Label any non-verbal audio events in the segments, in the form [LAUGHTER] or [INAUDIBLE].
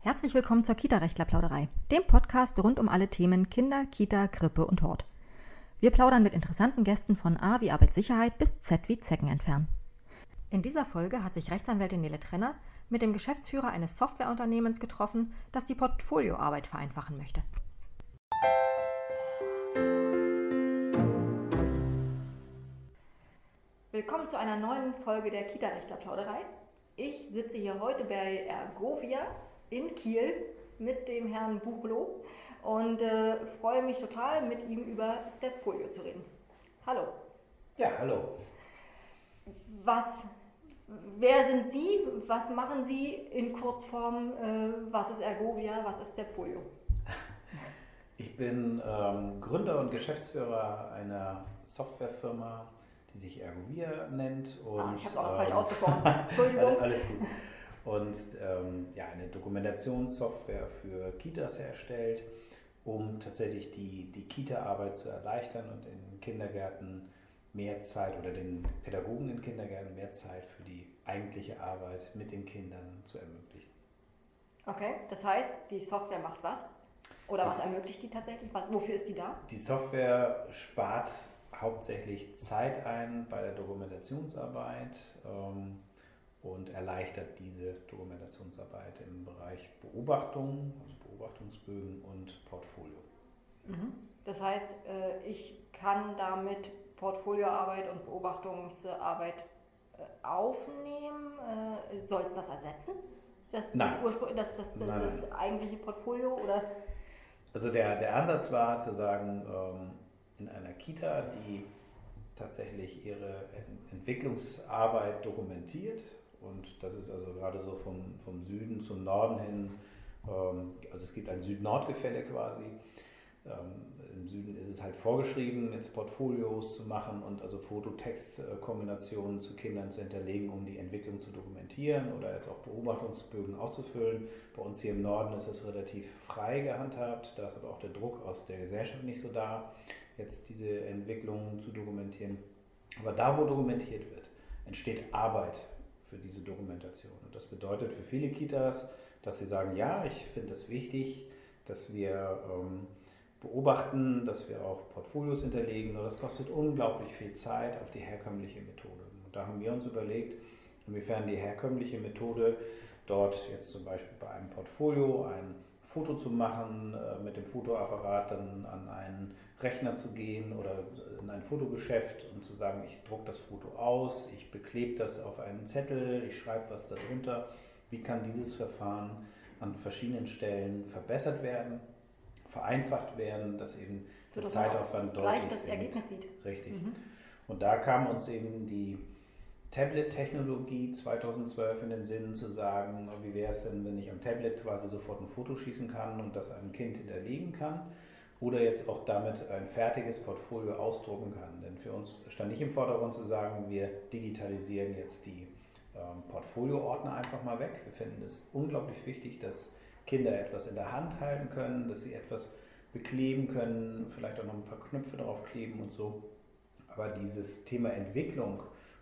Herzlich willkommen zur Kita-Rechtler-Plauderei, dem Podcast rund um alle Themen Kinder, Kita, Krippe und Hort. Wir plaudern mit interessanten Gästen von A wie Arbeitssicherheit bis Z wie Zecken entfernen. In dieser Folge hat sich Rechtsanwältin Nele Trenner mit dem Geschäftsführer eines Softwareunternehmens getroffen, das die Portfolioarbeit vereinfachen möchte. Willkommen zu einer neuen Folge der Kita-Rechtler-Plauderei. Ich sitze hier heute bei Ergovia in Kiel mit dem Herrn Buchloh und äh, freue mich total, mit ihm über Stepfolio zu reden. Hallo. Ja, hallo. Was, wer sind Sie? Was machen Sie in Kurzform? Äh, was ist Ergovia? Was ist Stepfolio? Ich bin ähm, Gründer und Geschäftsführer einer Softwarefirma, die sich Ergovia nennt. Und, ah, ich habe es auch ähm, falsch ausgesprochen. [LAUGHS] Entschuldigung. alles gut und ähm, ja, eine Dokumentationssoftware für Kitas herstellt, um tatsächlich die, die Kita-Arbeit zu erleichtern und in Kindergärten mehr Zeit oder den Pädagogen in Kindergärten mehr Zeit für die eigentliche Arbeit mit den Kindern zu ermöglichen. Okay, das heißt, die Software macht was? Oder das, was ermöglicht die tatsächlich? Was, wofür ist die da? Die Software spart hauptsächlich Zeit ein bei der Dokumentationsarbeit. Ähm, und erleichtert diese Dokumentationsarbeit im Bereich Beobachtung, also Beobachtungsbögen und Portfolio. Mhm. Das heißt, äh, ich kann damit Portfolioarbeit und Beobachtungsarbeit äh, aufnehmen. Äh, Soll es das ersetzen? Das, nein. Das, das, das, nein, das nein. eigentliche Portfolio? Oder? Also der, der Ansatz war zu sagen, ähm, in einer Kita, die tatsächlich ihre Entwicklungsarbeit dokumentiert, und das ist also gerade so vom, vom Süden zum Norden hin, ähm, also es gibt ein Süd-Nord-Gefälle quasi. Ähm, Im Süden ist es halt vorgeschrieben, jetzt Portfolios zu machen und also Foto-Text-Kombinationen zu Kindern zu hinterlegen, um die Entwicklung zu dokumentieren oder jetzt auch Beobachtungsbögen auszufüllen. Bei uns hier im Norden ist es relativ frei gehandhabt, da ist aber auch der Druck aus der Gesellschaft nicht so da, jetzt diese Entwicklung zu dokumentieren. Aber da, wo dokumentiert wird, entsteht Arbeit für diese Dokumentation. Und das bedeutet für viele Kitas, dass sie sagen, ja, ich finde es wichtig, dass wir ähm, beobachten, dass wir auch Portfolios hinterlegen, nur das kostet unglaublich viel Zeit auf die herkömmliche Methode. Und da haben wir uns überlegt, inwiefern die herkömmliche Methode dort jetzt zum Beispiel bei einem Portfolio ein Foto zu machen, äh, mit dem Fotoapparat dann an einen Rechner zu gehen oder in ein Fotogeschäft und zu sagen, ich drucke das Foto aus, ich beklebe das auf einen Zettel, ich schreibe was darunter. Wie kann dieses Verfahren an verschiedenen Stellen verbessert werden, vereinfacht werden, dass eben so, der Zeitaufwand deutlich gleich das Ergebnis sieht. Richtig. Mhm. Und da kam uns eben die Tablet-Technologie 2012 in den Sinn zu sagen, wie wäre es denn, wenn ich am Tablet quasi sofort ein Foto schießen kann und das einem Kind hinterlegen kann oder jetzt auch damit ein fertiges Portfolio ausdrucken kann. Denn für uns stand nicht im Vordergrund zu sagen, wir digitalisieren jetzt die ähm, Portfolioordner einfach mal weg. Wir finden es unglaublich wichtig, dass Kinder etwas in der Hand halten können, dass sie etwas bekleben können, vielleicht auch noch ein paar Knöpfe drauf kleben und so. Aber dieses Thema Entwicklung,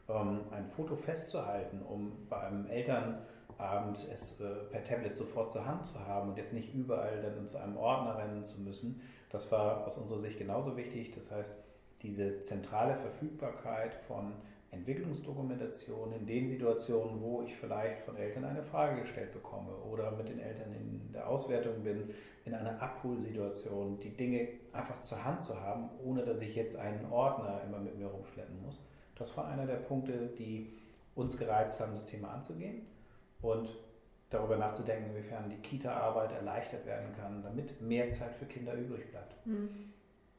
ähm, ein Foto festzuhalten, um bei einem Elternabend es äh, per Tablet sofort zur Hand zu haben und jetzt nicht überall dann zu einem Ordner rennen zu müssen, das war aus unserer Sicht genauso wichtig. Das heißt, diese zentrale Verfügbarkeit von Entwicklungsdokumentation in den Situationen, wo ich vielleicht von Eltern eine Frage gestellt bekomme oder mit den Eltern in der Auswertung bin, in einer Abholsituation, die Dinge einfach zur Hand zu haben, ohne dass ich jetzt einen Ordner immer mit mir rumschleppen muss. Das war einer der Punkte, die uns gereizt haben, das Thema anzugehen. Und darüber nachzudenken, inwiefern die Kita-Arbeit erleichtert werden kann, damit mehr Zeit für Kinder übrig bleibt. Hm.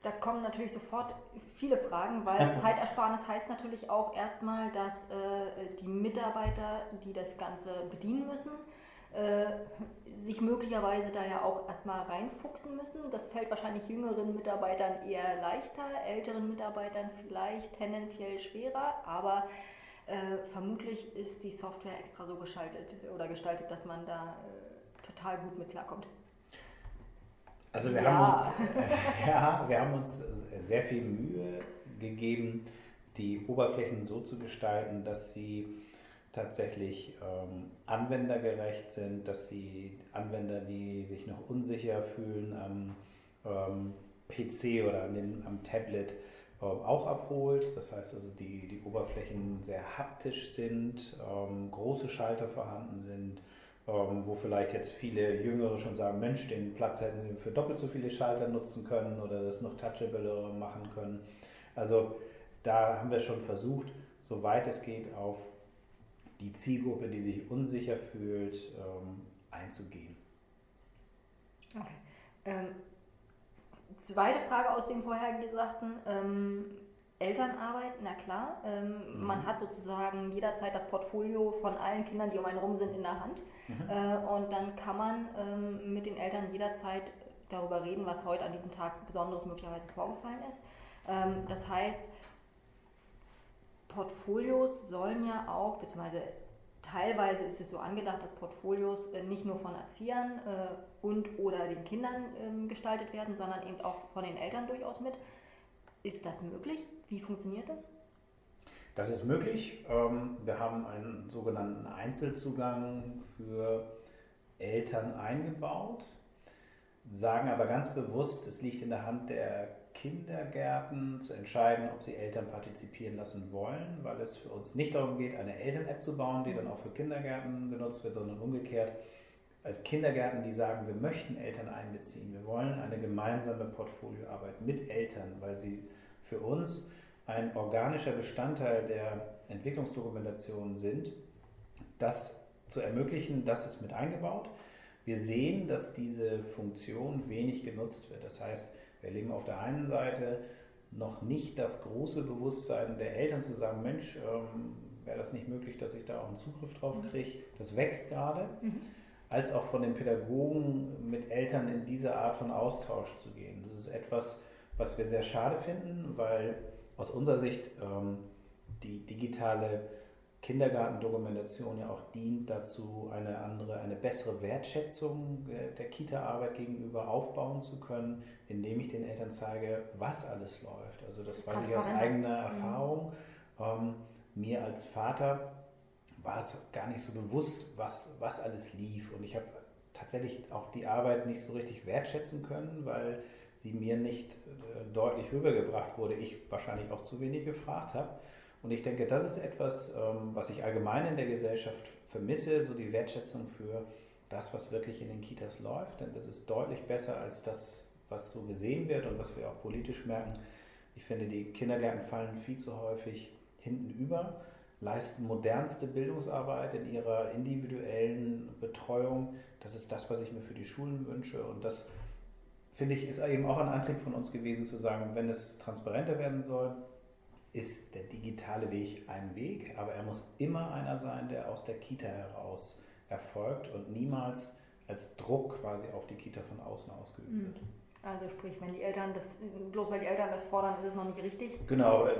Da kommen natürlich sofort viele Fragen, weil [LAUGHS] Zeitersparnis heißt natürlich auch erstmal, dass äh, die Mitarbeiter, die das Ganze bedienen müssen, äh, sich möglicherweise da ja auch erstmal reinfuchsen müssen. Das fällt wahrscheinlich jüngeren Mitarbeitern eher leichter, älteren Mitarbeitern vielleicht tendenziell schwerer, aber äh, vermutlich ist die Software extra so geschaltet oder gestaltet, dass man da äh, total gut mit klarkommt. Also wir, ja. haben uns, äh, [LAUGHS] ja, wir haben uns sehr viel Mühe gegeben, die Oberflächen so zu gestalten, dass sie tatsächlich ähm, anwendergerecht sind, dass sie Anwender, die sich noch unsicher fühlen am ähm, PC oder an den, am Tablet, auch abholt. Das heißt also, die, die Oberflächen sehr haptisch sind, ähm, große Schalter vorhanden sind, ähm, wo vielleicht jetzt viele Jüngere schon sagen, Mensch, den Platz hätten sie für doppelt so viele Schalter nutzen können oder das noch touchable machen können. Also da haben wir schon versucht, soweit es geht, auf die Zielgruppe, die sich unsicher fühlt, ähm, einzugehen. Okay. Zweite Frage aus dem vorher Gesagten. Ähm, Elternarbeit, na klar. Ähm, mhm. Man hat sozusagen jederzeit das Portfolio von allen Kindern, die um einen rum sind, in der Hand. Mhm. Äh, und dann kann man ähm, mit den Eltern jederzeit darüber reden, was heute an diesem Tag Besonderes möglicherweise vorgefallen ist. Ähm, das heißt, Portfolios sollen ja auch, beziehungsweise teilweise ist es so angedacht, dass Portfolios äh, nicht nur von Erziehern äh, und oder den Kindern ähm, gestaltet werden, sondern eben auch von den Eltern durchaus mit. Ist das möglich? Wie funktioniert das? Das ist möglich. Ähm, wir haben einen sogenannten Einzelzugang für Eltern eingebaut, sagen aber ganz bewusst, es liegt in der Hand der Kindergärten zu entscheiden, ob sie Eltern partizipieren lassen wollen, weil es für uns nicht darum geht, eine Eltern-App zu bauen, die dann auch für Kindergärten genutzt wird, sondern umgekehrt als Kindergärten, die sagen, wir möchten Eltern einbeziehen, wir wollen eine gemeinsame Portfolioarbeit mit Eltern, weil sie für uns ein organischer Bestandteil der Entwicklungsdokumentation sind, das zu ermöglichen, das ist mit eingebaut. Wir sehen, dass diese Funktion wenig genutzt wird. Das heißt, wir erleben auf der einen Seite noch nicht das große Bewusstsein der Eltern zu sagen, Mensch, ähm, wäre das nicht möglich, dass ich da auch einen Zugriff drauf mhm. kriege. Das wächst gerade. Mhm. Als auch von den Pädagogen mit Eltern in diese Art von Austausch zu gehen. Das ist etwas, was wir sehr schade finden, weil aus unserer Sicht ähm, die digitale Kindergartendokumentation ja auch dient dazu, eine andere, eine bessere Wertschätzung der Kita-Arbeit gegenüber aufbauen zu können, indem ich den Eltern zeige, was alles läuft. Also das, das weiß ich aus eigener mhm. Erfahrung. Ähm, mir als Vater war es gar nicht so bewusst, was, was alles lief. Und ich habe tatsächlich auch die Arbeit nicht so richtig wertschätzen können, weil sie mir nicht äh, deutlich rübergebracht wurde. Ich wahrscheinlich auch zu wenig gefragt habe. Und ich denke, das ist etwas, ähm, was ich allgemein in der Gesellschaft vermisse, so die Wertschätzung für das, was wirklich in den Kitas läuft. Denn das ist deutlich besser als das, was so gesehen wird und was wir auch politisch merken. Ich finde, die Kindergärten fallen viel zu häufig hinten über, leisten modernste Bildungsarbeit in ihrer individuellen Betreuung. Das ist das, was ich mir für die Schulen wünsche. Und das, finde ich, ist eben auch ein Antrieb von uns gewesen, zu sagen, wenn es transparenter werden soll, ist der digitale Weg ein Weg, aber er muss immer einer sein, der aus der Kita heraus erfolgt und niemals als Druck quasi auf die Kita von außen ausgeübt mhm. wird. Also sprich, wenn die Eltern das, bloß weil die Eltern das fordern, ist es noch nicht richtig? Genau, äh,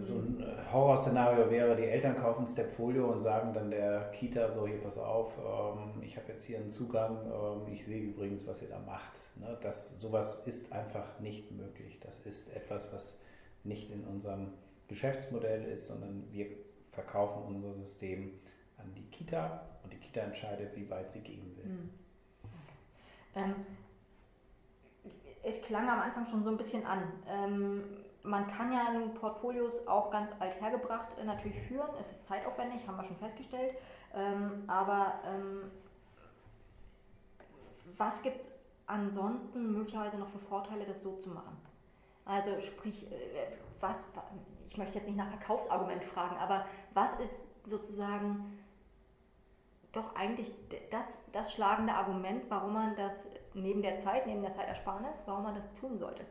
so ein äh, Horrorszenario wäre, die Eltern kaufen Stepfolio und sagen dann der Kita so, hier pass auf, ähm, ich habe jetzt hier einen Zugang, ähm, ich sehe übrigens, was ihr da macht. Ne? Das, sowas ist einfach nicht möglich. Das ist etwas, was nicht in unserem Geschäftsmodell ist, sondern wir verkaufen unser System an die Kita und die Kita entscheidet, wie weit sie gehen will. Mhm. Ähm, es klang am Anfang schon so ein bisschen an. Ähm, man kann ja Portfolios auch ganz althergebracht äh, natürlich führen. Es ist zeitaufwendig, haben wir schon festgestellt. Ähm, aber ähm, was gibt es ansonsten möglicherweise noch für Vorteile, das so zu machen? Also sprich, äh, was, ich möchte jetzt nicht nach Verkaufsargument fragen, aber was ist sozusagen doch eigentlich das, das schlagende Argument, warum man das neben der Zeit, neben der Zeitersparnis, warum man das tun sollte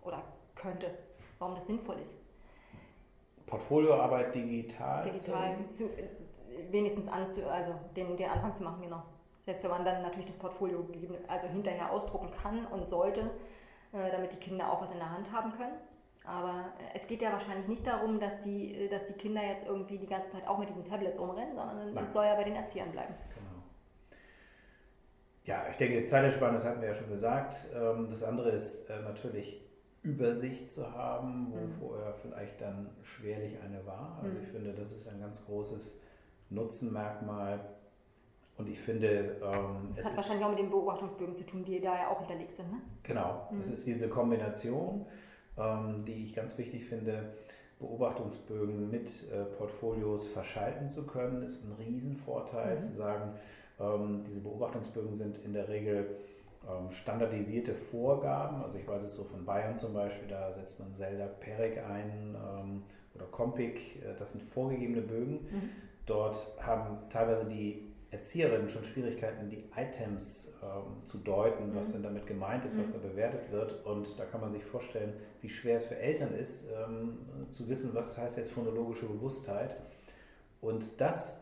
oder könnte, warum das sinnvoll ist? Portfolioarbeit digital? Digital, zu, wenigstens anzu, also den, den Anfang zu machen, genau. Selbst wenn man dann natürlich das Portfolio also hinterher ausdrucken kann und sollte, äh, damit die Kinder auch was in der Hand haben können. Aber es geht ja wahrscheinlich nicht darum, dass die, dass die Kinder jetzt irgendwie die ganze Zeit auch mit diesen Tablets rumrennen, sondern es soll ja bei den Erziehern bleiben. Genau. Ja, ich denke, Zeitersparnis hatten wir ja schon gesagt. Ähm, das andere ist äh, natürlich Übersicht zu haben, wo Mhm. vorher vielleicht dann schwerlich eine war. Also Mhm. ich finde, das ist ein ganz großes Nutzenmerkmal. Und ich finde, ähm, Das es hat ist wahrscheinlich auch mit den Beobachtungsbögen zu tun, die da ja auch hinterlegt sind. Ne? Genau, Mhm. es ist diese Kombination, ähm, die ich ganz wichtig finde, Beobachtungsbögen mit äh, Portfolios verschalten zu können, ist ein Riesenvorteil Mhm. zu sagen, ähm, diese Beobachtungsbögen sind in der Regel ähm, standardisierte Vorgaben. Also ich weiß es so von Bayern zum Beispiel, da setzt man Zelda Perec ein ähm, oder Compic, äh, das sind vorgegebene Bögen. Mhm. Dort haben teilweise die Erzieherinnen schon Schwierigkeiten, die Items ähm, zu deuten, was Mhm. denn damit gemeint ist, was Mhm. da bewertet wird. Und da kann man sich vorstellen, wie schwer es für Eltern ist, ähm, zu wissen, was heißt jetzt phonologische Bewusstheit. Und das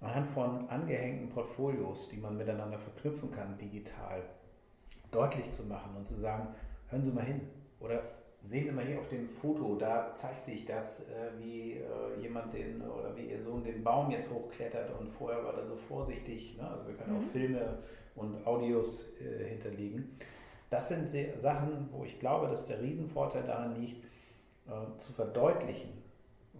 anhand von angehängten Portfolios, die man miteinander verknüpfen kann, digital, deutlich zu machen und zu sagen, hören Sie mal hin oder sehen Sie mal hier auf dem Foto, da zeigt sich das, äh, wie äh, jemand den oder wie Ihr Sohn den Baum jetzt hochklettert und vorher war er so vorsichtig. Ne? Also wir können Mhm. auch Filme und Audios äh, hinterlegen. Das sind Sachen, wo ich glaube, dass der Riesenvorteil daran liegt, äh, zu verdeutlichen,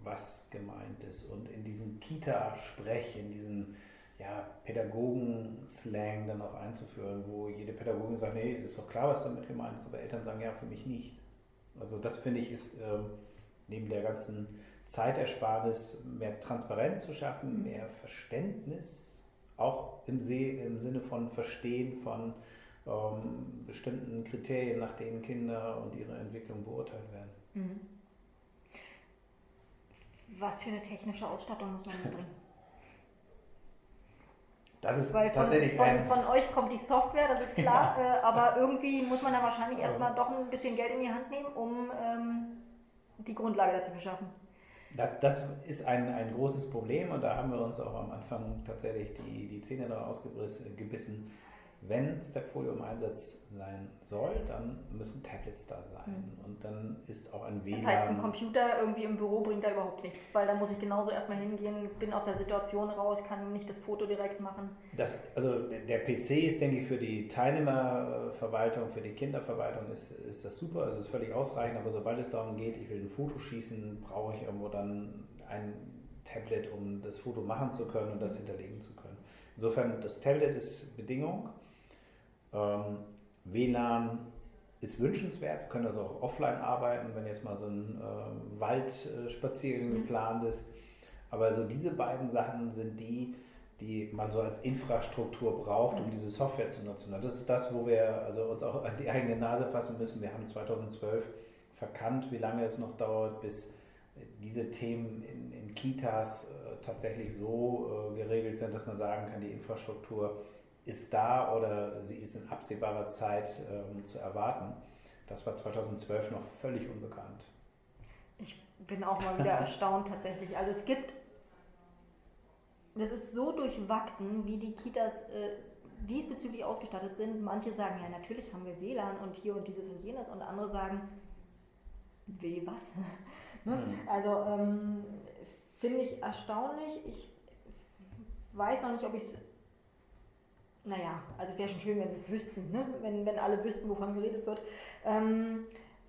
was gemeint ist und in diesen Kita-Sprech, in diesen ja, Pädagogen-Slang dann auch einzuführen, wo jede Pädagogin sagt, nee, ist doch klar, was damit gemeint ist, aber Eltern sagen, ja, für mich nicht. Also das finde ich ist ähm, neben der ganzen Zeitersparnis mehr Transparenz zu schaffen, Mhm. mehr Verständnis, auch im, See, im Sinne von Verstehen von ähm, bestimmten Kriterien, nach denen Kinder und ihre Entwicklung beurteilt werden. Mhm. Was für eine technische Ausstattung muss man mitbringen? [LAUGHS] Das ist Weil von, tatsächlich von, von euch kommt die Software, das ist klar, [LAUGHS] äh, aber irgendwie muss man da wahrscheinlich erstmal doch ein bisschen Geld in die Hand nehmen, um ähm, die Grundlage dazu zu schaffen. Das, das ist ein, ein großes Problem und da haben wir uns auch am Anfang tatsächlich die, die Zähne dran ausgebissen. Wenn Stepfolio im Einsatz sein soll, dann müssen Tablets da sein und dann ist auch ein WLAN. Das heißt, ein Computer irgendwie im Büro bringt da überhaupt nichts, weil da muss ich genauso erstmal hingehen, bin aus der Situation raus, kann nicht das Foto direkt machen. Das, also der PC ist, denke ich, für die Teilnehmerverwaltung, für die Kinderverwaltung ist, ist das super, also ist völlig ausreichend, aber sobald es darum geht, ich will ein Foto schießen, brauche ich irgendwo dann ein Tablet, um das Foto machen zu können und das hinterlegen zu können. Insofern, das Tablet ist Bedingung. Ähm, WLAN ist wünschenswert, wir können das auch offline arbeiten, wenn jetzt mal so ein äh, Waldspaziergang Mhm. geplant ist. Aber also diese beiden Sachen sind die, die man so als Infrastruktur braucht, um diese Software zu nutzen. Und das ist das, wo wir also uns auch an die eigene Nase fassen müssen. Wir haben 2012 verkannt, wie lange es noch dauert, bis diese Themen in, in Kitas äh, tatsächlich so äh, geregelt sind, dass man sagen kann, die Infrastruktur ist da oder sie ist in absehbarer Zeit ähm, zu erwarten. Das war 2012 noch völlig unbekannt. Ich bin auch mal wieder [LAUGHS] erstaunt tatsächlich. Also es gibt, das ist so durchwachsen, wie die Kitas äh, diesbezüglich ausgestattet sind. Manche sagen, ja natürlich haben wir WLAN und hier und dieses und jenes und andere sagen, weh was? [LAUGHS] Ne? Hm. Also ähm, finde ich erstaunlich. Ich weiß noch nicht, ob ich es. Naja, also es wäre schon schön, wenn sie es wüssten, ne? wenn, wenn alle wüssten, wovon geredet wird. Ähm,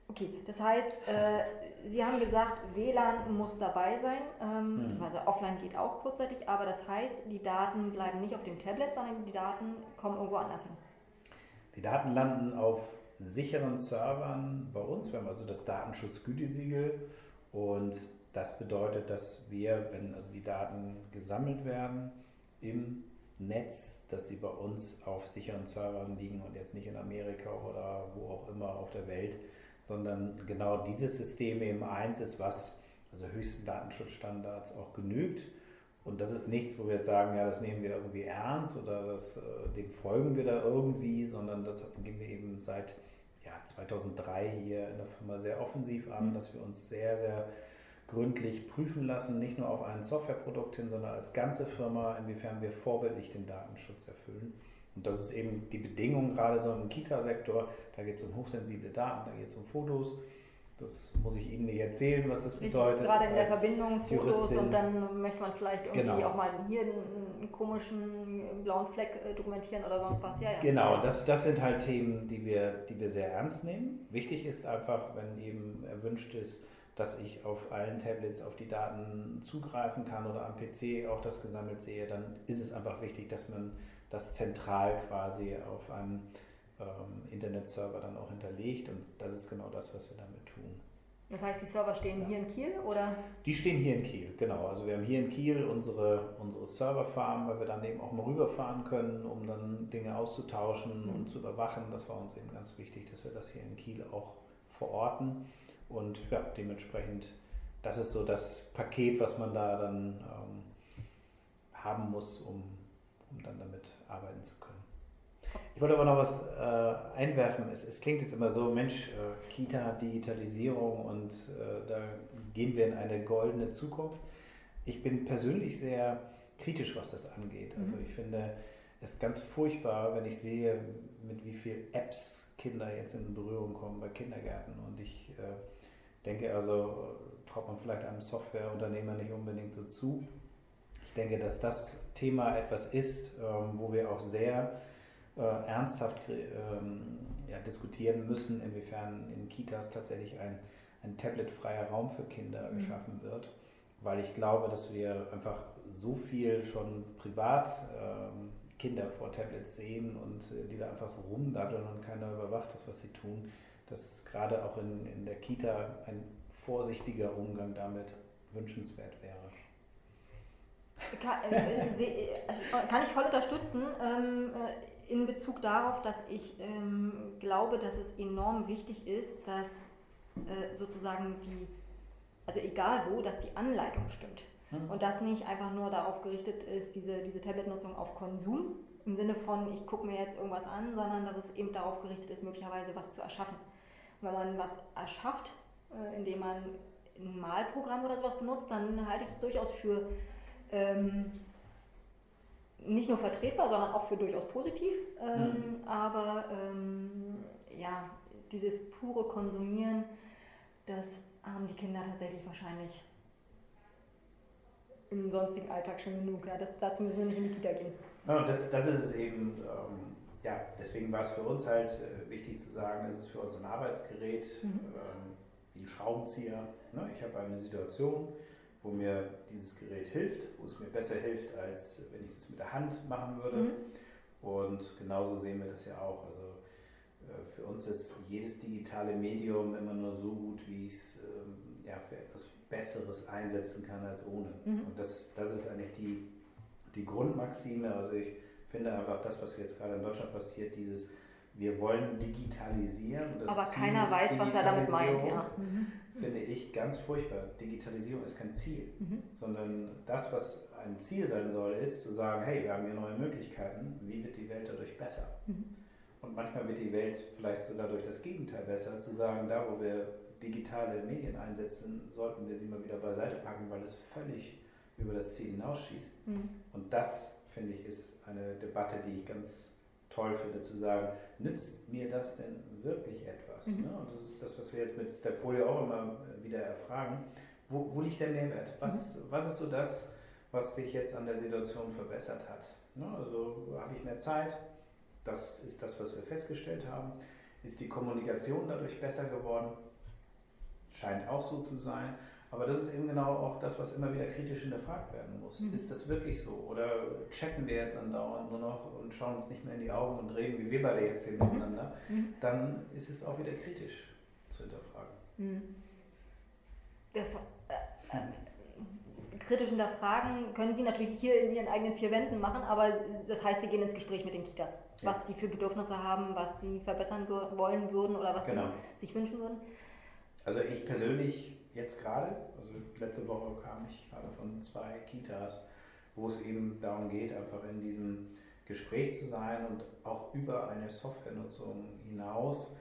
okay, das heißt, äh, Sie haben gesagt, WLAN muss dabei sein, ähm, Mhm. beziehungsweise offline geht auch kurzzeitig, aber das heißt, die Daten bleiben nicht auf dem Tablet, sondern die Daten kommen irgendwo anders hin. Die Daten landen auf sicheren Servern bei uns. Wir haben also das Datenschutzgütesiegel und das bedeutet, dass wir, wenn also die Daten gesammelt werden im Netz, dass sie bei uns auf sicheren Servern liegen und jetzt nicht in Amerika oder wo auch immer auf der Welt, sondern genau dieses System eben eins ist, was also höchsten Datenschutzstandards auch genügt. Und das ist nichts, wo wir jetzt sagen, ja, das nehmen wir irgendwie ernst oder das, äh, dem folgen wir da irgendwie, sondern das gehen wir eben seit ja, 2003 hier in der Firma sehr offensiv an, Mhm. dass wir uns sehr, sehr gründlich prüfen lassen, nicht nur auf ein Softwareprodukt hin, sondern als ganze Firma, inwiefern wir vorbildlich den Datenschutz erfüllen. Und das ist eben die Bedingung, gerade so im Kita-Sektor, da geht es um hochsensible Daten, da geht es um Fotos, Das muss ich Ihnen nicht erzählen, was das bedeutet. Richtig, gerade in der Verbindung Fotos Juristin. und dann möchte man vielleicht irgendwie Genau. auch mal hier einen, einen komischen blauen Fleck äh, dokumentieren oder sonst was. Ja, ja. Genau, das, das sind halt Themen, die wir, die wir sehr ernst nehmen. Wichtig ist einfach, wenn eben erwünscht ist, dass ich auf allen Tablets auf die Daten zugreifen kann oder am PC auch das gesammelt sehe, dann ist es einfach wichtig, dass man das zentral quasi auf einem ähm, Internetserver dann auch hinterlegt und das ist genau das, was wir damit tun. Das heißt, die Server stehen Ja. hier in Kiel oder? Die stehen hier in Kiel, genau. Also wir haben hier in Kiel unsere, unsere Serverfarm, weil wir dann eben auch mal rüberfahren können, um dann Dinge auszutauschen Mhm. und zu überwachen. Das war uns eben ganz wichtig, dass wir das hier in Kiel auch verorten. Und ja, dementsprechend, das ist so das Paket, was man da dann ähm, haben muss, um, um dann damit arbeiten zu können. Ich wollte aber noch was äh, einwerfen. Es, es klingt jetzt immer so, Mensch, äh, Kita, Digitalisierung und äh, da gehen wir in eine goldene Zukunft. Ich bin persönlich sehr kritisch, was das angeht. Also Mhm. ich finde es ganz furchtbar, wenn ich sehe, mit wie viel Apps Kinder jetzt in Berührung kommen bei Kindergärten. Und ich äh, denke also, traut man vielleicht einem Softwareunternehmer nicht unbedingt so zu. Ich denke, dass das Thema etwas ist, ähm, wo wir auch sehr äh, ernsthaft ähm, ja, diskutieren müssen, inwiefern in Kitas tatsächlich ein, ein tabletfreier Raum für Kinder Mhm. geschaffen wird, weil ich glaube, dass wir einfach so viel schon privat ähm, Kinder vor Tablets sehen und äh, die da einfach so rumdaddeln und keiner überwacht das, was sie tun, dass gerade auch in, in der Kita ein vorsichtiger Umgang damit wünschenswert wäre. Kann, äh, seh- äh, kann ich voll unterstützen ähm, äh, in Bezug darauf, dass ich ähm, glaube, dass es enorm wichtig ist, dass äh, sozusagen die, also egal wo, dass die Anleitung stimmt. Hm? Und das nicht einfach nur darauf gerichtet ist, diese, diese Tablet-Nutzung auf Konsum, im Sinne von, ich gucke mir jetzt irgendwas an, sondern dass es eben darauf gerichtet ist, möglicherweise was zu erschaffen. Wenn man was erschafft, äh, indem man ein Malprogramm oder sowas benutzt, dann halte ich das durchaus für ähm, nicht nur vertretbar, sondern auch für durchaus positiv. Ähm, Aber ähm, ja, dieses pure Konsumieren, das haben die Kinder tatsächlich wahrscheinlich im sonstigen Alltag schon genug. Ja, das, dazu müssen wir nicht in die Kita gehen. Ja, das, das ist es eben, ähm, ja, deswegen war es für uns halt äh, wichtig zu sagen, es ist für uns ein Arbeitsgerät, Mhm. ähm, wie ein Schraubenzieher. Ne? Ich habe eine Situation, wo mir dieses Gerät hilft, wo es mir besser hilft, als wenn ich das mit der Hand machen würde. Mhm. Und genauso sehen wir das ja auch. Also äh, für uns ist jedes digitale Medium immer nur so gut, wie ich es ähm, ja, für etwas Besseres einsetzen kann als ohne. Mhm. Und das, das ist eigentlich die, die Grundmaxime. Also ich finde einfach das, was jetzt gerade in Deutschland passiert, dieses wir wollen digitalisieren. Aber Ziel keiner weiß, was er damit meint. Ja. Mhm. Finde ich ganz furchtbar. Digitalisierung ist kein Ziel Mhm. sondern das, was ein Ziel sein soll, ist zu sagen, hey, wir haben hier neue Möglichkeiten, wie wird die Welt dadurch besser? Mhm. Und manchmal wird die Welt vielleicht sogar durch das Gegenteil besser, zu sagen, da wo wir digitale Medien einsetzen, sollten wir sie mal wieder beiseite packen, weil es völlig über das Ziel hinausschießt. Mhm. Und das, finde ich, ist eine Debatte, die ich ganz toll finde, zu sagen, nützt mir das denn wirklich etwas? Mhm. Ne? Und das ist das, was wir jetzt mit Stepfolio auch immer wieder erfragen. Wo, wo liegt der Mehrwert? Was, was ist so das, was sich jetzt an der Situation verbessert hat? Ne? Also habe ich mehr Zeit? Das ist das, was wir festgestellt haben. Ist die Kommunikation dadurch besser geworden? Scheint auch so zu sein. Aber das ist eben genau auch das, was immer wieder kritisch hinterfragt werden muss. Mhm. Ist das wirklich so? Oder chatten wir jetzt andauernd nur noch und schauen uns nicht mehr in die Augen und reden, wie wir beide jetzt hier miteinander? Mhm. Dann ist es auch wieder kritisch zu hinterfragen. Mhm. Das, äh, äh, kritisch hinterfragen können Sie natürlich hier in Ihren eigenen vier Wänden machen, aber das heißt, Sie gehen ins Gespräch mit den Kitas, Ja. was die für Bedürfnisse haben, was die verbessern wollen würden oder was Genau. sie sich wünschen würden. Also ich persönlich jetzt gerade, also letzte Woche kam ich gerade von zwei Kitas, wo es eben darum geht, einfach in diesem Gespräch zu sein und auch über eine Softwarenutzung hinaus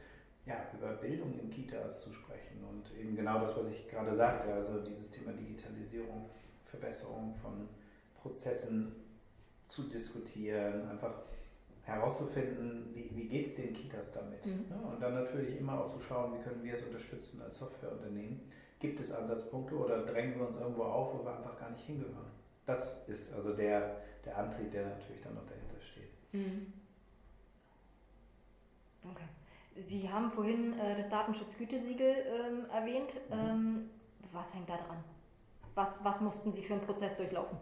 ja, über Bildung in Kitas zu sprechen und eben genau das, was ich gerade sagte, also dieses Thema Digitalisierung, Verbesserung von Prozessen zu diskutieren, einfach herauszufinden, wie, wie geht es den Kitas damit. Mhm. Ne? Und dann natürlich immer auch zu schauen, wie können wir es unterstützen als Softwareunternehmen. Gibt es Ansatzpunkte oder drängen wir uns irgendwo auf, wo wir einfach gar nicht hingehören? Das ist also der, der Antrieb, der natürlich dann noch dahinter steht. Mhm. Okay. Sie haben vorhin äh, das Datenschutzgütesiegel ähm, erwähnt. Mhm. Ähm, was hängt da dran? Was, was mussten Sie für einen Prozess durchlaufen?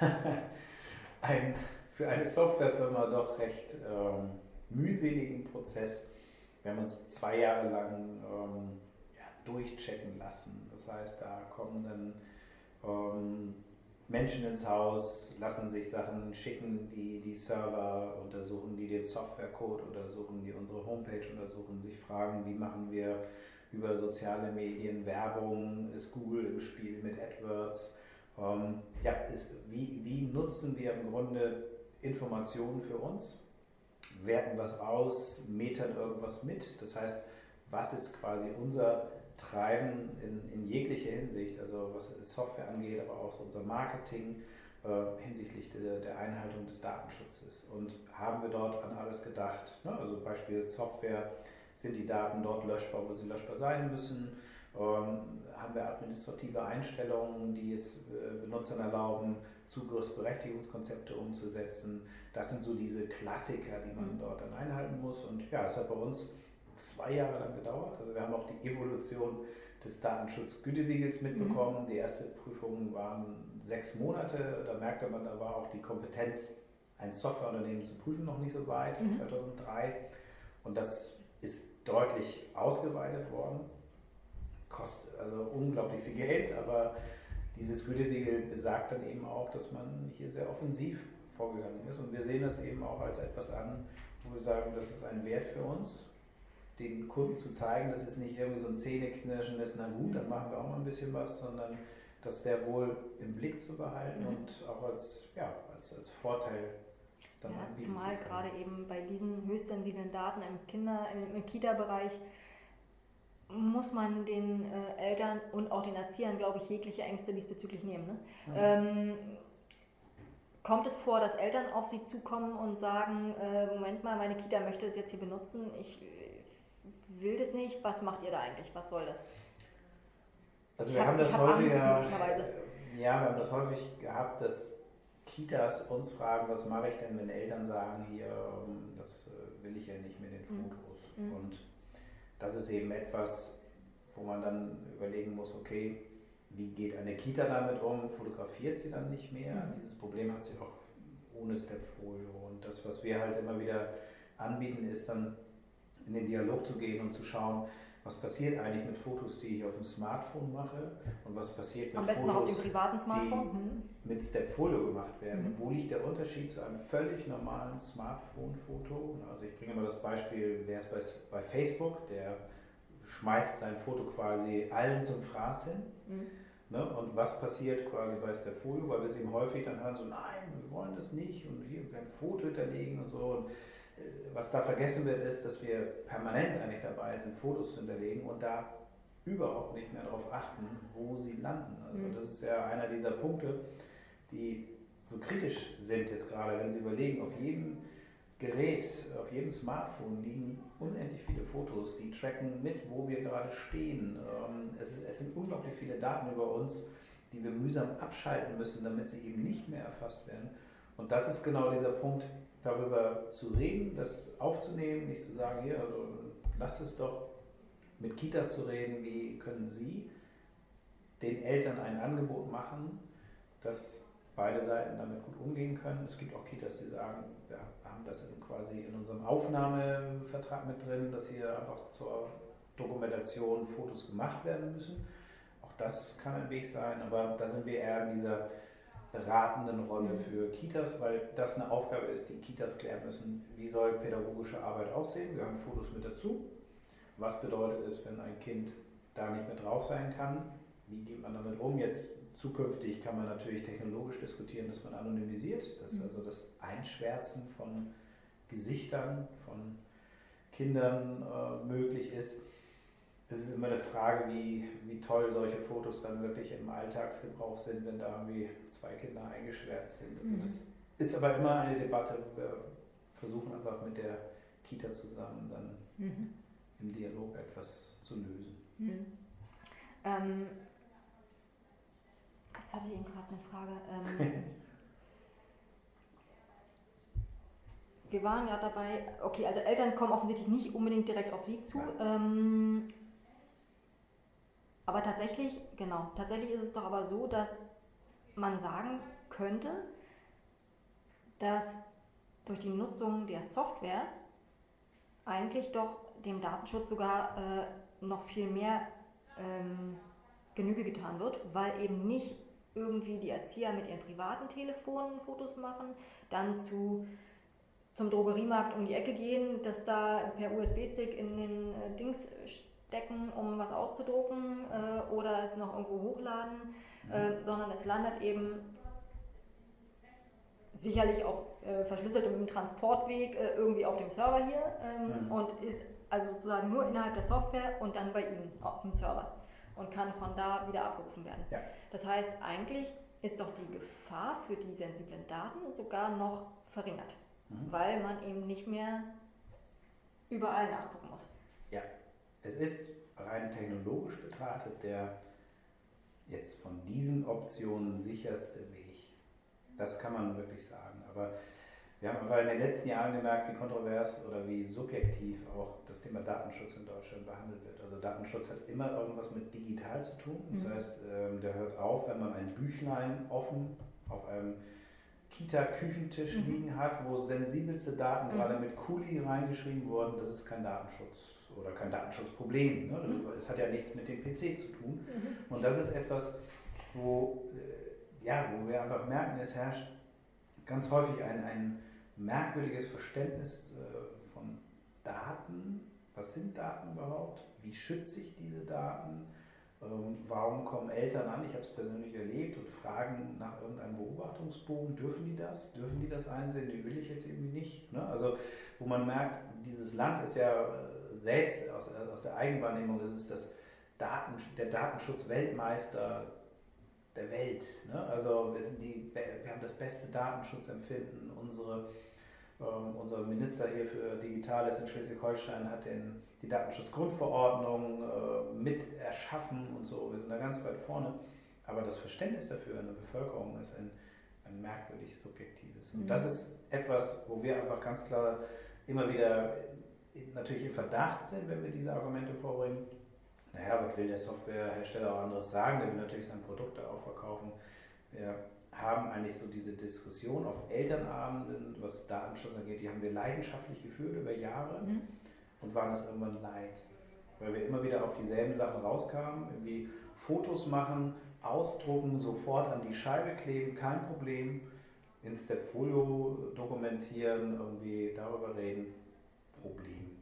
[LAUGHS] Ein für eine Softwarefirma doch recht ähm, mühseligen Prozess. Wir haben uns zwei Jahre lang ähm, durchchecken lassen. Das heißt, da kommen dann ähm, Menschen ins Haus, lassen sich Sachen schicken, die die Server untersuchen, die den Softwarecode untersuchen, die unsere Homepage untersuchen, sich fragen, wie machen wir über soziale Medien Werbung, ist Google im Spiel mit AdWords. Ähm, ja, ist, wie, wie nutzen wir im Grunde Informationen für uns, werten was aus, metern irgendwas mit. Das heißt, was ist quasi unser Treiben in, in jeglicher Hinsicht, also was Software angeht, aber auch unser Marketing äh, hinsichtlich de, der Einhaltung des Datenschutzes. Und haben wir dort an alles gedacht? Ne? Also Beispiel Software, sind die Daten dort löschbar, wo sie löschbar sein müssen? Ähm, haben wir administrative Einstellungen, die es äh, Benutzern erlauben, Zugriffsberechtigungskonzepte umzusetzen. Das sind so diese Klassiker, die man mhm. dort dann einhalten muss. Und ja, es hat bei uns zwei Jahre lang gedauert. Also wir haben auch die Evolution des Datenschutzgütesiegels mitbekommen. Mhm. Die erste Prüfung waren sechs Monate. Da merkte man, da war auch die Kompetenz, ein Softwareunternehmen zu prüfen, noch nicht so weit, mhm. 2003. Und das ist deutlich ausgeweitet worden. Kostet also unglaublich viel Geld, aber dieses Gütesiegel besagt dann eben auch, dass man hier sehr offensiv vorgegangen ist. Und wir sehen das eben auch als etwas an, wo wir sagen, das ist ein Wert für uns, den Kunden zu zeigen, das ist nicht irgendwie so ein Zähneknirschendes, na gut, dann machen wir auch mal ein bisschen was, sondern das sehr wohl im Blick zu behalten mhm. und auch als, ja, als, als Vorteil dann ja, Zumal gerade eben bei diesen höchstsensiblen Daten im Kinder-, im, im Kita-Bereich muss man den äh, Eltern und auch den Erziehern, glaube ich, jegliche Ängste diesbezüglich nehmen. Ne? Mhm. Ähm, kommt es vor, dass Eltern auf sie zukommen und sagen, äh, Moment mal, meine Kita möchte es jetzt hier benutzen, ich will das nicht, was macht ihr da eigentlich, was soll das? Also wir hab, haben das hab häufig, ja, ja, wir haben das häufig gehabt, dass Kitas uns fragen, was mache ich denn, wenn Eltern sagen, hier, ähm, das äh, will ich ja nicht mit den mhm. Fotos. Mhm. Und das ist eben etwas, wo man dann überlegen muss, okay, wie geht eine Kita damit um? Fotografiert sie dann nicht mehr? Mhm. Dieses Problem hat sie auch ohne Stepfolio. Und das, was wir halt immer wieder anbieten, ist dann in den Dialog zu gehen und zu schauen, was passiert eigentlich mit Fotos, die ich auf dem Smartphone mache und was passiert mit Fotos, die mhm. mit Stepfolio gemacht werden. Mhm. Wo liegt der Unterschied zu einem völlig normalen Smartphone-Foto? Also ich bringe mal das Beispiel, wer ist bei, bei Facebook, der schmeißt sein Foto quasi allen zum Fraß hin. Mhm. Ne? Und was passiert quasi bei Stepfolio? Weil wir es eben häufig dann hören, so nein, wir wollen das nicht und hier kein Foto hinterlegen und so. Und was da vergessen wird, ist, dass wir permanent eigentlich dabei sind, Fotos zu hinterlegen und da überhaupt nicht mehr darauf achten, wo sie landen. Also mhm. das ist ja einer dieser Punkte, die so kritisch sind jetzt gerade, wenn Sie überlegen, auf jedem Gerät, auf jedem Smartphone liegen unendlich viele Fotos, die tracken mit, wo wir gerade stehen. Ähm, es, ist, es sind unglaublich viele Daten über uns, die wir mühsam abschalten müssen, damit sie eben nicht mehr erfasst werden. Und das ist genau dieser Punkt, darüber zu reden, das aufzunehmen, nicht zu sagen, hier, also lasst es doch mit Kitas zu reden, wie können Sie den Eltern ein Angebot machen, dass beide Seiten damit gut umgehen können. Es gibt auch Kitas, die sagen, wir haben das quasi in unserem Aufnahmevertrag mit drin, dass hier einfach zur Dokumentation Fotos gemacht werden müssen. Auch das kann ein Weg sein, aber da sind wir eher in dieser beratenden Rolle für Kitas, weil das eine Aufgabe ist, die Kitas klären müssen. Wie soll pädagogische Arbeit aussehen? Wir haben Fotos mit dazu. Was bedeutet es, wenn ein Kind da nicht mehr drauf sein kann? Wie geht man damit um? Jetzt zukünftig kann man natürlich technologisch diskutieren, dass man anonymisiert, dass mhm. also das Einschwärzen von Gesichtern von Kindern äh, möglich ist es ist immer eine Frage, wie, wie toll solche Fotos dann wirklich im Alltagsgebrauch sind, wenn da irgendwie zwei Kinder eingeschwärzt sind. Also mhm. Das ist aber immer eine Debatte, wir versuchen einfach mit der Kita zusammen dann mhm. im Dialog etwas zu lösen. Mhm. Ähm, jetzt hatte ich eben gerade eine Frage. Ähm, [LAUGHS] wir waren gerade dabei, okay, also Eltern kommen offensichtlich nicht unbedingt direkt auf Sie zu. Ähm, aber tatsächlich, genau, tatsächlich ist es doch aber so, dass man sagen könnte, dass durch die Nutzung der Software eigentlich doch dem Datenschutz sogar äh, noch viel mehr ähm, Genüge getan wird, weil eben nicht irgendwie die Erzieher mit ihren privaten Telefonen Fotos machen, dann zu, zum Drogeriemarkt um die Ecke gehen, das da per USB-Stick in den äh, Dings stecken, um was auszudrucken äh, oder es noch irgendwo hochladen, mhm. äh, sondern es landet eben sicherlich auf äh, verschlüsseltem Transportweg äh, irgendwie auf dem Server hier ähm, mhm. und ist also sozusagen nur innerhalb der Software und dann bei Ihnen auf dem Server und kann von da wieder abgerufen werden. Ja. Das heißt, eigentlich ist doch die Gefahr für die sensiblen Daten sogar noch verringert, mhm. weil man eben nicht mehr überall nachgucken muss. Ja, es ist rein technologisch betrachtet der jetzt von diesen Optionen sicherste Weg. Das kann man wirklich sagen. Aber wir haben einfach in den letzten Jahren gemerkt, wie kontrovers oder wie subjektiv auch das Thema Datenschutz in Deutschland behandelt wird. Also Datenschutz hat immer irgendwas mit digital zu tun. Das mhm. heißt, ähm, der hört auf, wenn man ein Büchlein offen auf einem Kita-Küchentisch mhm. liegen hat, wo sensibelste Daten mhm. gerade mit Kuli reingeschrieben wurden. Das ist kein Datenschutz oder kein Datenschutzproblem. Ne? Mhm. Es hat ja nichts mit dem PC zu tun. Mhm. Und das ist etwas, wo, äh, ja, wo wir einfach merken, es herrscht ganz häufig ein, ein merkwürdiges Verständnis äh, von Daten. Was sind Daten überhaupt? Wie schütze ich diese Daten? Ähm, warum kommen Eltern an? Ich habe es persönlich erlebt und fragen nach irgendeinem Beobachtungsbogen. Dürfen die das? Dürfen die das einsehen? Die will ich jetzt irgendwie nicht. Ne? Also, wo man merkt, dieses Land ist ja äh, selbst aus, aus der Eigenwahrnehmung, das ist das Daten, der Datenschutz-Weltmeister der Welt. Ne? Also wir, sind die, wir haben das beste Datenschutzempfinden. Unsere, ähm, unser Minister hier für Digitales in Schleswig-Holstein hat den, die Datenschutzgrundverordnung äh, mit erschaffen und so. Wir sind da ganz weit vorne. Aber das Verständnis dafür in der Bevölkerung ist ein, ein merkwürdig subjektives. Und mhm. das ist etwas, wo wir einfach ganz klar immer wieder natürlich im Verdacht sind, wenn wir diese Argumente vorbringen naja, was will der Softwarehersteller auch anderes sagen? Der will natürlich sein Produkt da auch verkaufen. Wir haben eigentlich so diese Diskussion auf Elternabenden, was Datenschutz angeht, die haben wir leidenschaftlich geführt über Jahre mhm. und waren es irgendwann leid, weil wir immer wieder auf dieselben Sachen rauskamen, irgendwie Fotos machen, ausdrucken, sofort an die Scheibe kleben, kein Problem, in Stepfolio dokumentieren, irgendwie darüber reden, Problem.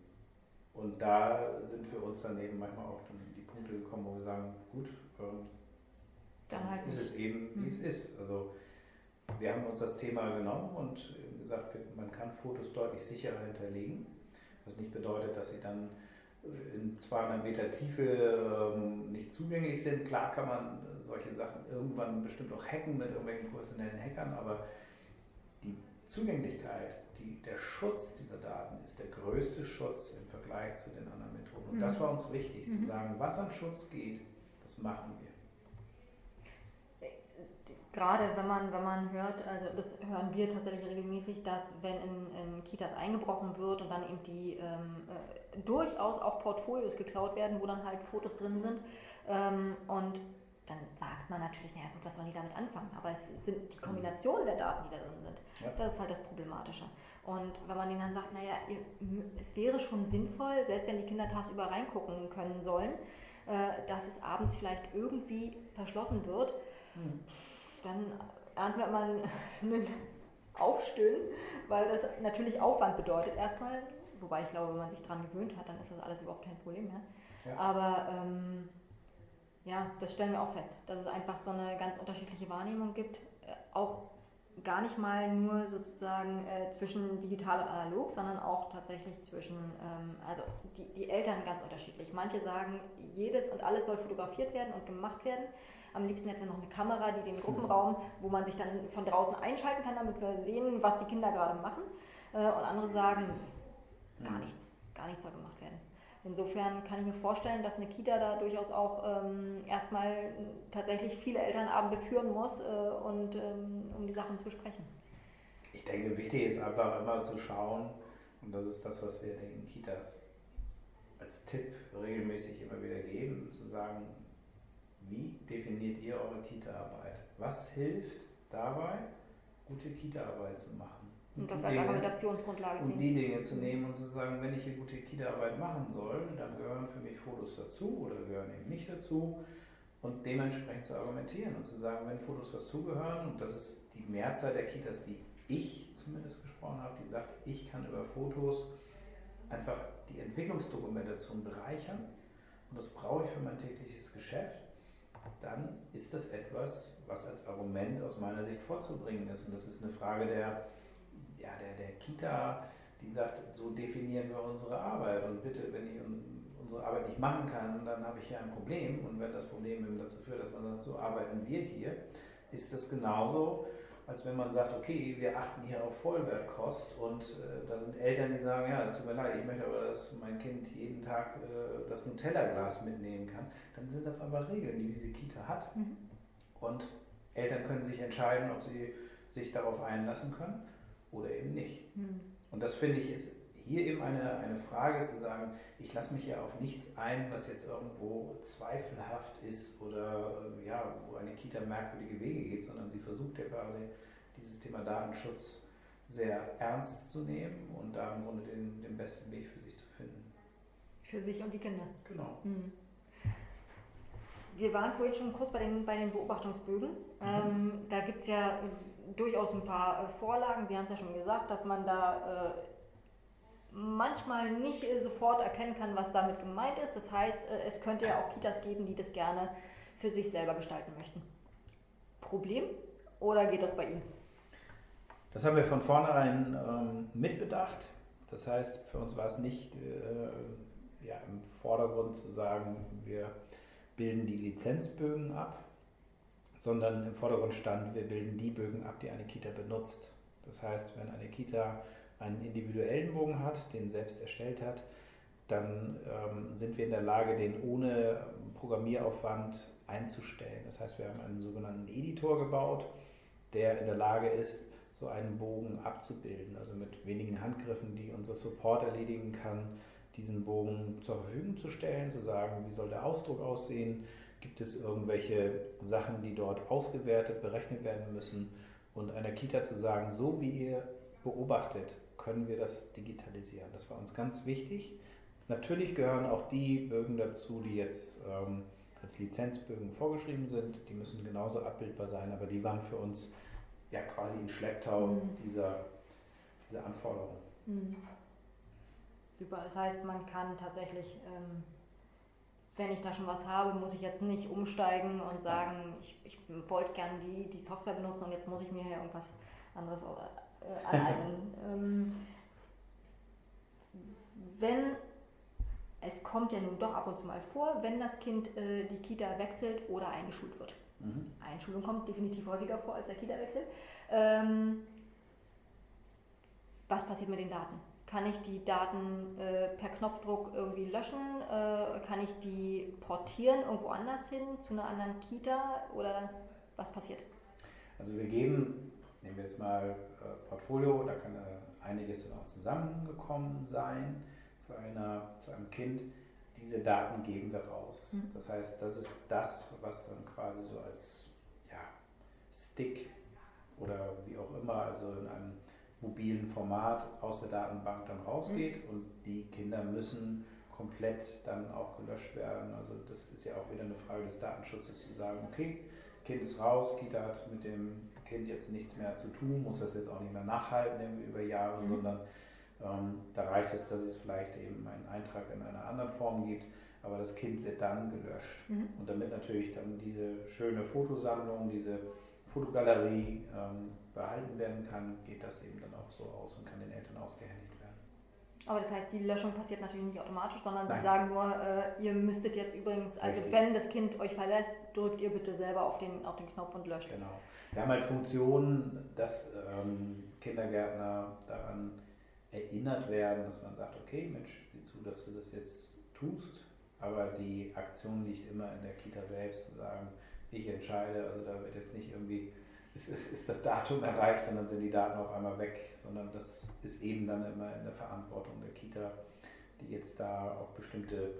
Und da sind für uns dann eben manchmal auch die Punkte gekommen, wo wir sagen, gut, ähm, dann halt ist es eben, wie mhm. es ist. Also wir haben uns das Thema genommen und gesagt, man kann Fotos deutlich sicherer hinterlegen, was nicht bedeutet, dass sie dann in 200 Meter Tiefe ähm, nicht zugänglich sind. Klar kann man solche Sachen irgendwann bestimmt auch hacken mit irgendwelchen professionellen Hackern, aber die Zugänglichkeit die, der Schutz dieser Daten ist der größte Schutz im Vergleich zu den anderen Methoden. Und mhm. das war uns wichtig, mhm. zu sagen, was an Schutz geht, das machen wir. Gerade wenn man, wenn man hört, also das hören wir tatsächlich regelmäßig, dass wenn in, in Kitas eingebrochen wird und dann eben die ähm, äh, durchaus auch Portfolios geklaut werden, wo dann halt Fotos drin sind ähm, und dann sagt man natürlich, naja gut, was sollen die damit anfangen? Aber es sind die Kombination der Daten, die da drin sind. Ja. Das ist halt das Problematische. Und wenn man denen dann sagt, naja, es wäre schon sinnvoll, selbst wenn die Kinder tagsüber reingucken können sollen, äh, dass es abends vielleicht irgendwie verschlossen wird, mhm. dann wir immer [LAUGHS] einen Aufstöhnen, weil das natürlich Aufwand bedeutet erstmal. Wobei ich glaube, wenn man sich daran gewöhnt hat, dann ist das alles überhaupt kein Problem mehr. Ja. Aber ähm, ja, das stellen wir auch fest, dass es einfach so eine ganz unterschiedliche Wahrnehmung gibt, äh, auch gar nicht mal nur sozusagen äh, zwischen digital und analog, sondern auch tatsächlich zwischen, ähm, also die, die Eltern ganz unterschiedlich. Manche sagen, jedes und alles soll fotografiert werden und gemacht werden, Am liebsten hätten wir noch eine Kamera, die den Gruppenraum, wo man sich dann von draußen einschalten kann, damit wir sehen, was die Kinder gerade machen. Äh, und andere sagen, gar mhm. nichts, gar nichts soll gemacht werden. Insofern kann ich mir vorstellen, dass eine Kita da durchaus auch ähm, erstmal tatsächlich viele Elternabende führen muss, äh, und, ähm, um die Sachen zu besprechen. Ich denke, wichtig ist einfach immer zu schauen, und das ist das, was wir den Kitas als Tipp regelmäßig immer wieder geben, zu sagen, wie definiert ihr eure Kita-Arbeit? Was hilft dabei, gute Kita-Arbeit zu machen? Und das als Dinge, Argumentationsgrundlage Und die Dinge zu nehmen und zu sagen, wenn ich hier gute Kita-Arbeit machen soll, dann gehören für mich Fotos dazu oder gehören eben nicht dazu. Und dementsprechend zu argumentieren und zu sagen, wenn Fotos dazugehören, und das ist die Mehrzahl der Kitas, die ich zumindest gesprochen habe, die sagt, ich kann über Fotos einfach die Entwicklungsdokumentation bereichern und das brauche ich für mein tägliches Geschäft, dann ist das etwas, was als Argument aus meiner Sicht vorzubringen ist. Und das ist eine Frage der, ja, der, der Kita, die sagt, so definieren wir unsere Arbeit. Und bitte, wenn ich unsere Arbeit nicht machen kann, dann habe ich hier ein Problem. Und wenn das Problem eben dazu führt, dass man sagt, so arbeiten wir hier, ist das genauso, als wenn man sagt, okay, wir achten hier auf Vollwertkost und äh, da sind Eltern, die sagen, ja, es tut mir leid, ich möchte aber, dass mein Kind jeden Tag äh, das Nutella-Glas mitnehmen kann, dann sind das aber Regeln, die diese Kita hat. Mhm. Und Eltern können sich entscheiden, ob sie sich darauf einlassen können oder eben nicht. Mhm. Und das finde ich ist hier eben eine, eine Frage zu sagen, ich lasse mich ja auf nichts ein, was jetzt irgendwo zweifelhaft ist oder ja, wo eine Kita merkwürdige Wege geht, sondern sie versucht ja quasi dieses Thema Datenschutz sehr ernst zu nehmen und da im Grunde den, den besten Weg für sich zu finden. Für sich und die Kinder. Genau. Mhm. Wir waren vorhin schon kurz bei den, bei den Beobachtungsbögen. Mhm. Ähm, da gibt es ja durchaus ein paar äh, Vorlagen. Sie haben es ja schon gesagt, dass man da äh, manchmal nicht äh, sofort erkennen kann, was damit gemeint ist. Das heißt, es könnte ja auch Kitas geben, die das gerne für sich selber gestalten möchten. Problem oder geht das bei Ihnen? Das haben wir von vornherein ähm, mitbedacht. Das heißt, für uns war es nicht äh, ja, im Vordergrund zu sagen, wir bilden die Lizenzbögen ab, sondern im Vordergrund stand, wir bilden die Bögen ab, die eine Kita benutzt. Das heißt, wenn eine Kita einen individuellen Bogen hat, den selbst erstellt hat, dann ähm, sind wir in der Lage, den ohne Programmieraufwand einzustellen. Das heißt, wir haben einen sogenannten Editor gebaut, der in der Lage ist, so einen Bogen abzubilden, also mit wenigen Handgriffen, die unser Support erledigen kann, diesen Bogen zur Verfügung zu stellen, zu sagen, wie soll der Ausdruck aussehen, gibt es irgendwelche Sachen, die dort ausgewertet, berechnet werden müssen und einer Kita zu sagen, so wie ihr beobachtet, können wir das digitalisieren. Das war uns ganz wichtig. Natürlich gehören auch die Bögen dazu, die jetzt ähm, als Lizenzbögen vorgeschrieben sind. Die müssen genauso abbildbar sein, aber die waren für uns ja quasi im Schlepptau mhm. dieser, dieser Anforderungen. Mhm. Super, das heißt, man kann tatsächlich, ähm, wenn ich da schon was habe, muss ich jetzt nicht umsteigen und sagen, ich, ich wollte gerne die, die Software benutzen und jetzt muss ich mir hier irgendwas anderes äh, aneignen. [LAUGHS] ähm, wenn es kommt ja nun doch ab und zu mal vor, wenn das Kind äh, die Kita wechselt oder eingeschult wird. Mhm. Einschulung kommt definitiv häufiger vor als der Kita-Wechsel. Ähm, was passiert mit den Daten? Kann ich die Daten äh, per Knopfdruck irgendwie löschen? Äh, kann ich die portieren irgendwo anders hin zu einer anderen Kita oder was passiert? Also wir geben Nehmen wir jetzt mal äh, Portfolio, da kann äh, einiges dann auch zusammengekommen sein zu, einer, zu einem Kind. Diese Daten geben wir raus. Mhm. Das heißt, das ist das, was dann quasi so als ja, Stick oder wie auch immer, also in einem mobilen Format aus der Datenbank dann rausgeht mhm. und die Kinder müssen komplett dann auch gelöscht werden. Also das ist ja auch wieder eine Frage des Datenschutzes zu sagen, okay, Kind ist raus, Kita hat mit dem Kind jetzt nichts mehr zu tun, muss das jetzt auch nicht mehr nachhalten über Jahre, mhm. sondern ähm, da reicht es, dass es vielleicht eben einen Eintrag in einer anderen Form gibt, aber das Kind wird dann gelöscht. Mhm. Und damit natürlich dann diese schöne Fotosammlung, diese Fotogalerie ähm, behalten werden kann, geht das eben dann auch so aus und kann den Eltern ausgehändigt werden. Aber das heißt, die Löschung passiert natürlich nicht automatisch, sondern Nein. Sie sagen nur, äh, ihr müsstet jetzt übrigens, also Richtig. wenn das Kind euch verlässt, drückt ihr bitte selber auf den, auf den Knopf und löscht. Genau. Wir haben halt Funktionen, dass ähm, Kindergärtner daran erinnert werden, dass man sagt, okay, Mensch, sieh zu, dass du das jetzt tust, aber die Aktion liegt immer in der Kita selbst, zu sagen, ich entscheide, also da wird jetzt nicht irgendwie, ist, ist, ist das Datum erreicht und dann sind die Daten auf einmal weg, sondern das ist eben dann immer in der Verantwortung der Kita, die jetzt da auch bestimmte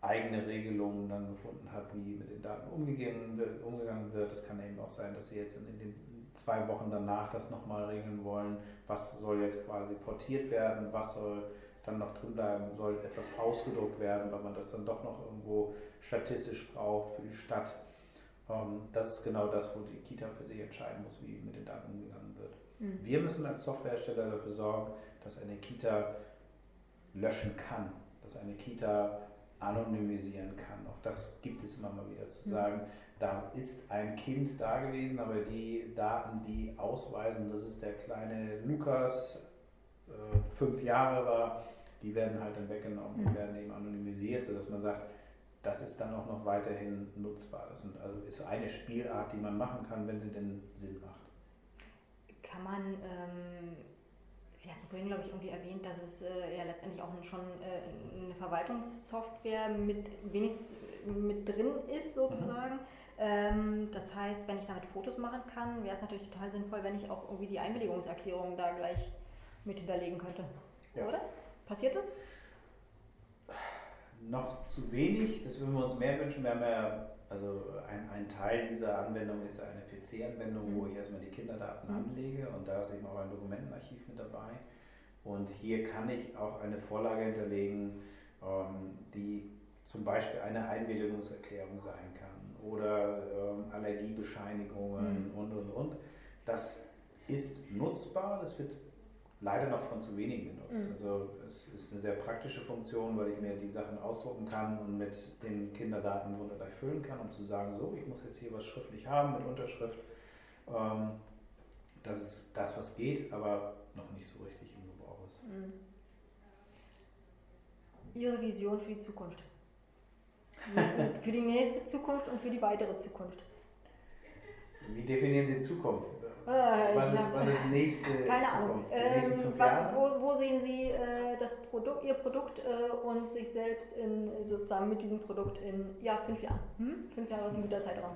eigene Regelungen dann gefunden hat, wie mit den Daten umgegangen wird. Umgegangen wird. Es kann eben auch sein, dass sie jetzt in den zwei Wochen danach das nochmal regeln wollen, was soll jetzt quasi portiert werden, was soll dann noch drin bleiben, soll etwas ausgedruckt werden, weil man das dann doch noch irgendwo statistisch braucht für die Stadt. Ähm, das ist genau das, wo die Kita für sich entscheiden muss, wie mit den Daten umgegangen wird. Mhm. Wir müssen als Softwarehersteller dafür sorgen, dass eine Kita löschen kann, dass eine Kita anonymisieren kann. Auch das gibt es immer mal wieder zu sagen, da ist ein Kind da gewesen, aber die Daten, die ausweisen, dass es der kleine Lukas äh, fünf Jahre war, die werden halt dann weggenommen und werden eben anonymisiert, sodass man sagt, das ist dann auch noch weiterhin nutzbar. Das also ist eine Spielart, die man machen kann, wenn sie denn Sinn macht. Kann man ähm Sie hatten vorhin, glaube ich, irgendwie erwähnt, dass es äh, ja letztendlich auch schon äh, eine Verwaltungssoftware mit wenigstens mit drin ist, sozusagen. Mhm. Ähm, das heißt, wenn ich damit Fotos machen kann, wäre es natürlich total sinnvoll, wenn ich auch irgendwie die Einwilligungserklärung da gleich mit hinterlegen könnte. Ja. Oder? Passiert das? Noch zu wenig, das würden wir uns mehr wünschen. Wir haben ja, also ein, ein Teil dieser Anwendung ist eine PC-Anwendung, mhm. wo ich erstmal die Kinderdaten mhm. anlege und da ist eben auch ein Dokumentenarchiv mit dabei. Und hier kann ich auch eine Vorlage hinterlegen, ähm, die zum Beispiel eine Einwilligungserklärung sein kann oder ähm, Allergiebescheinigungen mhm. und und und. Das ist nutzbar, das wird leider noch von zu wenigen genutzt. Mhm. Also es ist eine sehr praktische Funktion, weil ich mir die Sachen ausdrucken kann und mit den Kinderdaten gleich füllen kann, um zu sagen, so, ich muss jetzt hier was schriftlich haben mit Unterschrift. Ähm, das ist das, was geht, aber noch nicht so richtig im Gebrauch ist. Mhm. Ihre Vision für die Zukunft? [LAUGHS] für die nächste Zukunft und für die weitere Zukunft? Wie definieren Sie Zukunft? Äh, was, ist, was ist nächste Keine Ahnung. Ähm, wo, wo, sehen Sie äh, das Produkt, Ihr Produkt äh, und sich selbst in, sozusagen mit diesem Produkt in ja, fünf Jahren? Hm? Fünf Jahre ist ein guter Zeitraum.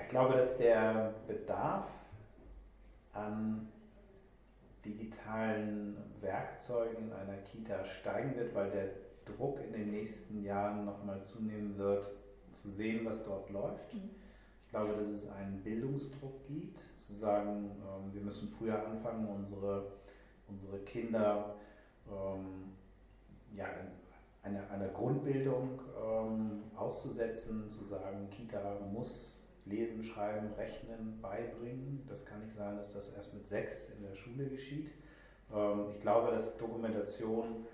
Ich glaube, dass der Bedarf an digitalen Werkzeugen einer Kita steigen wird, weil der Druck in den nächsten Jahren nochmal zunehmen wird, zu sehen, was dort läuft. Mhm ich glaube, dass es einen Bildungsdruck gibt, zu sagen, ähm, wir müssen früher anfangen, unsere, unsere Kinder ähm, ja, eine, eine Grundbildung ähm, auszusetzen, zu sagen, Kita muss Lesen, Schreiben, Rechnen beibringen. Das kann nicht sein, dass das erst mit sechs in der Schule geschieht. Ähm, ich glaube, dass Dokumentation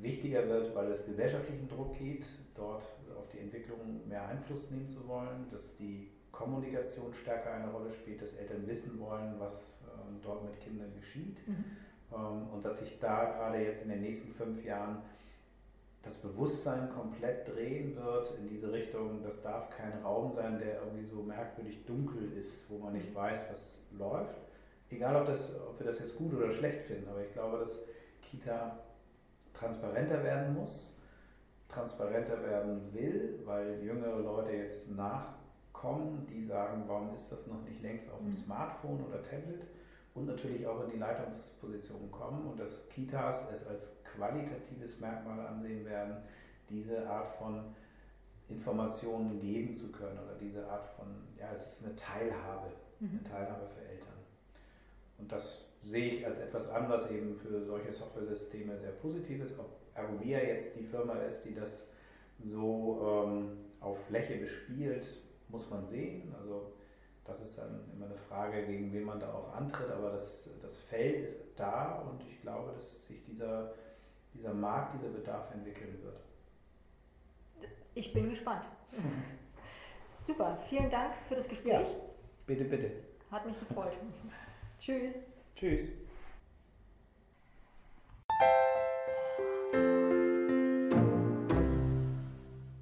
wichtiger wird, weil es gesellschaftlichen Druck gibt, dort auf die Entwicklung mehr Einfluss nehmen zu wollen, dass die Kommunikation stärker eine Rolle spielt, dass Eltern wissen wollen, was ähm, dort mit Kindern geschieht mhm. ähm, und dass sich da gerade jetzt in den nächsten fünf Jahren das Bewusstsein komplett drehen wird in diese Richtung, das darf kein Raum sein, der irgendwie so merkwürdig dunkel ist, wo man nicht weiß, was läuft. Egal, ob, das, ob wir das jetzt gut oder schlecht finden, aber ich glaube, dass Kita transparenter werden muss, transparenter werden will, weil jüngere Leute jetzt nachkommen, die sagen, warum ist das noch nicht längst auf dem mhm. Smartphone oder Tablet und natürlich auch in die Leitungsposition kommen und dass Kitas es als qualitatives Merkmal ansehen werden, diese Art von Informationen geben zu können oder diese Art von, ja, es ist eine Teilhabe, eine mhm. Teilhabe für Eltern. Und das sehe ich als etwas an, was eben für solche Software-Systeme sehr positiv ist. Ob Arovia jetzt die Firma ist, die das so ähm, auf Fläche bespielt, muss man sehen. Also das ist dann immer eine Frage, gegen wen man da auch antritt, aber das, das Feld ist da und ich glaube, dass sich dieser, dieser Markt, dieser Bedarf entwickeln wird. Ich bin gespannt. Super, vielen Dank für das Gespräch. Ja, bitte, bitte. Hat mich gefreut. Tschüss. Tschüss.